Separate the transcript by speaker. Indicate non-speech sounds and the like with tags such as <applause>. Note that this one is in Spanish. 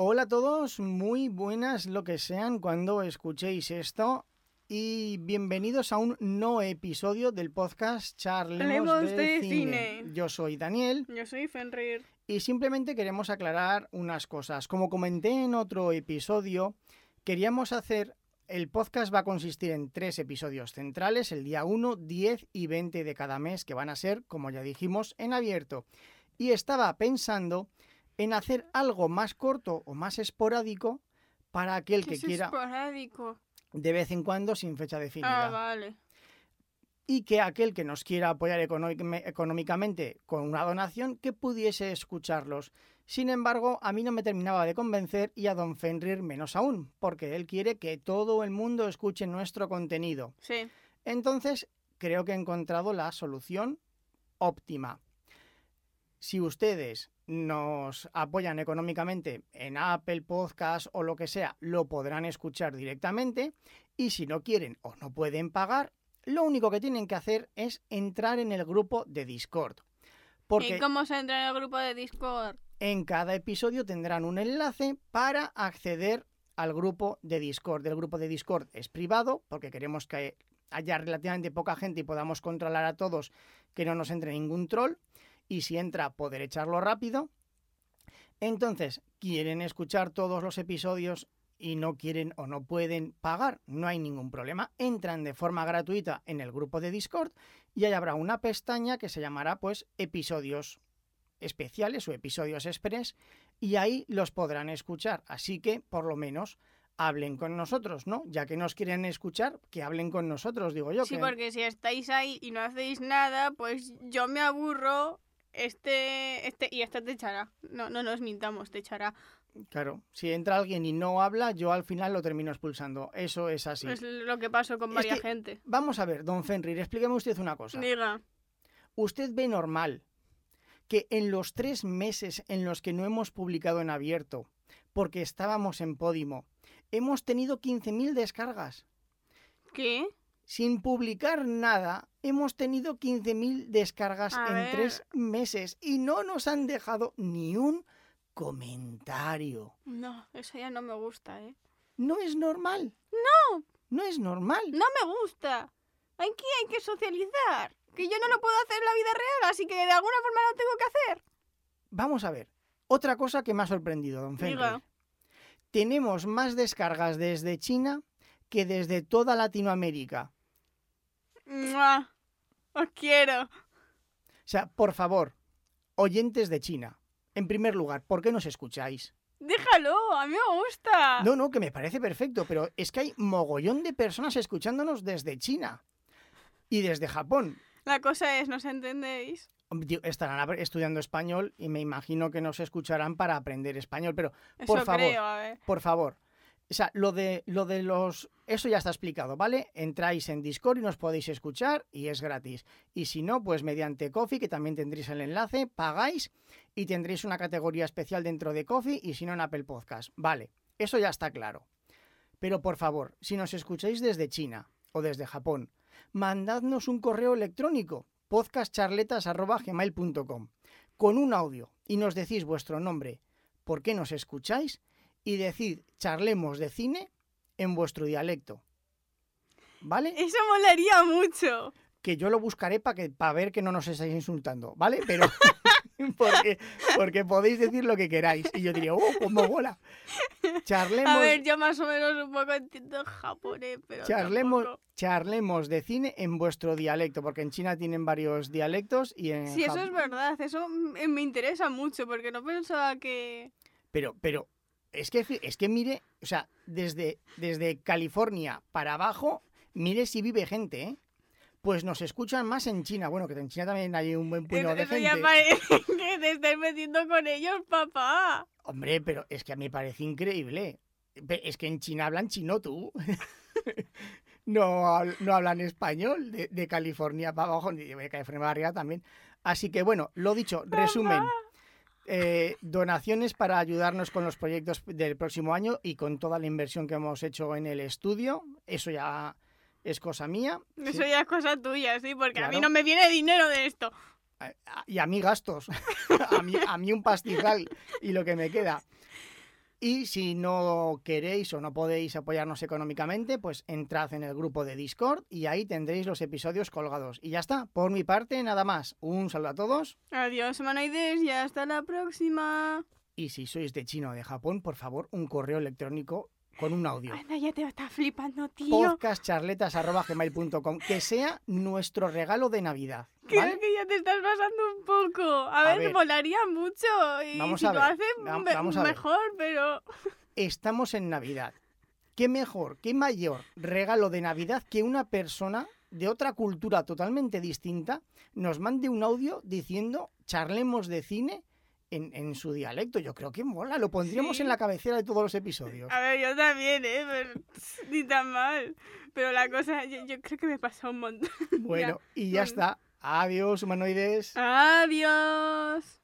Speaker 1: Hola a todos, muy buenas lo que sean cuando escuchéis esto y bienvenidos a un nuevo episodio del podcast Charlemos de,
Speaker 2: de
Speaker 1: cine.
Speaker 2: cine.
Speaker 1: Yo soy Daniel
Speaker 2: Yo soy Fenrir.
Speaker 1: y simplemente queremos aclarar unas cosas. Como comenté en otro episodio, queríamos hacer... El podcast va a consistir en tres episodios centrales, el día 1, 10 y 20 de cada mes, que van a ser, como ya dijimos, en abierto. Y estaba pensando en hacer algo más corto o más esporádico para aquel
Speaker 2: ¿Qué
Speaker 1: que
Speaker 2: es
Speaker 1: quiera
Speaker 2: esporádico?
Speaker 1: de vez en cuando sin fecha definida.
Speaker 2: Ah, vale.
Speaker 1: Y que aquel que nos quiera apoyar económic- económicamente con una donación, que pudiese escucharlos. Sin embargo, a mí no me terminaba de convencer y a Don Fenrir menos aún, porque él quiere que todo el mundo escuche nuestro contenido.
Speaker 2: Sí.
Speaker 1: Entonces, creo que he encontrado la solución óptima. Si ustedes nos apoyan económicamente en Apple Podcast o lo que sea, lo podrán escuchar directamente. Y si no quieren o no pueden pagar, lo único que tienen que hacer es entrar en el grupo de Discord. Porque
Speaker 2: ¿Y cómo se entra en el grupo de Discord?
Speaker 1: en cada episodio tendrán un enlace para acceder al grupo de Discord. El grupo de Discord es privado porque queremos que haya relativamente poca gente y podamos controlar a todos que no nos entre ningún troll. Y si entra, poder echarlo rápido. Entonces, ¿quieren escuchar todos los episodios y no quieren o no pueden pagar? No hay ningún problema. Entran de forma gratuita en el grupo de Discord y ahí habrá una pestaña que se llamará pues episodios especiales o episodios express y ahí los podrán escuchar. Así que, por lo menos, hablen con nosotros, ¿no? Ya que nos quieren escuchar, que hablen con nosotros, digo yo.
Speaker 2: Sí,
Speaker 1: que-
Speaker 2: porque si estáis ahí y no hacéis nada, pues yo me aburro. Este, este, y este te echará. No, no nos mintamos, te echará.
Speaker 1: Claro, si entra alguien y no habla, yo al final lo termino expulsando. Eso es así.
Speaker 2: Es lo que pasó con varias gente.
Speaker 1: Vamos a ver, don Fenrir, explíqueme usted una cosa.
Speaker 2: Diga.
Speaker 1: ¿Usted ve normal que en los tres meses en los que no hemos publicado en abierto, porque estábamos en Podimo, hemos tenido 15.000 descargas?
Speaker 2: ¿Qué?
Speaker 1: Sin publicar nada, hemos tenido 15.000 descargas
Speaker 2: A
Speaker 1: en
Speaker 2: ver.
Speaker 1: tres meses y no nos han dejado ni un comentario.
Speaker 2: No, eso ya no me gusta, ¿eh?
Speaker 1: No es normal.
Speaker 2: No,
Speaker 1: No es normal.
Speaker 2: no me gusta. Aquí hay que socializar. Que yo no lo puedo hacer en la vida real, así que de alguna forma lo tengo que hacer.
Speaker 1: Vamos a ver. Otra cosa que me ha sorprendido, don Fenrir.
Speaker 2: Diga.
Speaker 1: Tenemos más descargas desde China que desde toda Latinoamérica.
Speaker 2: ¡Mua! Os quiero.
Speaker 1: O sea, por favor, oyentes de China, en primer lugar, ¿por qué nos escucháis?
Speaker 2: Déjalo, a mí me gusta.
Speaker 1: No, no, que me parece perfecto, pero es que hay mogollón de personas escuchándonos desde China y desde Japón.
Speaker 2: La cosa es, ¿nos entendéis?
Speaker 1: Estarán estudiando español y me imagino que nos escucharán para aprender español, pero
Speaker 2: Eso
Speaker 1: Por favor.
Speaker 2: creo, a ver.
Speaker 1: por favor, o sea, lo de, lo de los... Eso ya está explicado, ¿vale? Entráis en Discord y nos podéis escuchar y es gratis. Y si no, pues mediante Coffee, que también tendréis el enlace, pagáis y tendréis una categoría especial dentro de Coffee y si no en Apple Podcast. Vale, eso ya está claro. Pero por favor, si nos escucháis desde China o desde Japón, mandadnos un correo electrónico podcastcharletas.gmail.com con un audio y nos decís vuestro nombre, por qué nos escucháis y decid charlemos de cine en vuestro dialecto. ¿Vale?
Speaker 2: Eso molaría mucho.
Speaker 1: Que yo lo buscaré para que para ver que no nos estáis insultando, ¿vale? Pero <laughs> porque, porque podéis decir lo que queráis. Y yo diría, ¡oh, cómo mola! Charlemos,
Speaker 2: A ver, yo más o menos un poco entiendo japonés, pero
Speaker 1: charlemos,
Speaker 2: tampoco.
Speaker 1: charlemos de cine en vuestro dialecto, porque en China tienen varios dialectos y en
Speaker 2: Sí, eso es verdad. Eso me interesa mucho, porque no pensaba que...
Speaker 1: Pero, pero, es que, es que mire, o sea, desde, desde California para abajo, mire si vive gente, ¿eh? Pues nos escuchan más en China. Bueno, que en China también hay un buen puñado de gente. <laughs>
Speaker 2: que te estás metiendo con ellos, papá.
Speaker 1: Hombre, pero es que a mí me parece increíble. Es que en China hablan chino tú. <laughs> no, no hablan español de, de California para abajo, ni de California para arriba también. Así que bueno, lo dicho, resumen. Eh, donaciones para ayudarnos con los proyectos del próximo año y con toda la inversión que hemos hecho en el estudio. Eso ya es cosa mía.
Speaker 2: Eso ya es cosa tuya, sí, porque a mí no me viene dinero de esto.
Speaker 1: Y a mí gastos. <laughs> a, mí, a mí un pastizal y lo que me queda. Y si no queréis o no podéis apoyarnos económicamente, pues entrad en el grupo de Discord y ahí tendréis los episodios colgados. Y ya está, por mi parte, nada más. Un saludo a todos.
Speaker 2: Adiós, humanoides, y hasta la próxima.
Speaker 1: Y si sois de China o de Japón, por favor, un correo electrónico con un audio.
Speaker 2: Anda, ya te está flipando, tío.
Speaker 1: Podcastcharletas.gmail.com Que sea nuestro regalo de Navidad.
Speaker 2: Creo
Speaker 1: ¿vale?
Speaker 2: que ya te estás pasando un poco. A,
Speaker 1: A
Speaker 2: ver,
Speaker 1: ver.
Speaker 2: molaría mucho. Y
Speaker 1: Vamos
Speaker 2: si
Speaker 1: a
Speaker 2: lo hacen, me-
Speaker 1: vamos a ver.
Speaker 2: mejor, pero. <laughs>
Speaker 1: Estamos en Navidad. ¿Qué mejor, qué mayor regalo de Navidad que una persona de otra cultura totalmente distinta nos mande un audio diciendo charlemos de cine en, en su dialecto? Yo creo que mola, lo pondríamos
Speaker 2: Sí.
Speaker 1: en la cabecera de todos los episodios.
Speaker 2: A ver, yo también, ¿eh? Pero, <laughs> ni tan mal. Pero la cosa, yo, yo creo que me pasa un montón. <laughs>
Speaker 1: Bueno, y ya
Speaker 2: bueno.
Speaker 1: está. Adiós, humanoides.
Speaker 2: Adiós.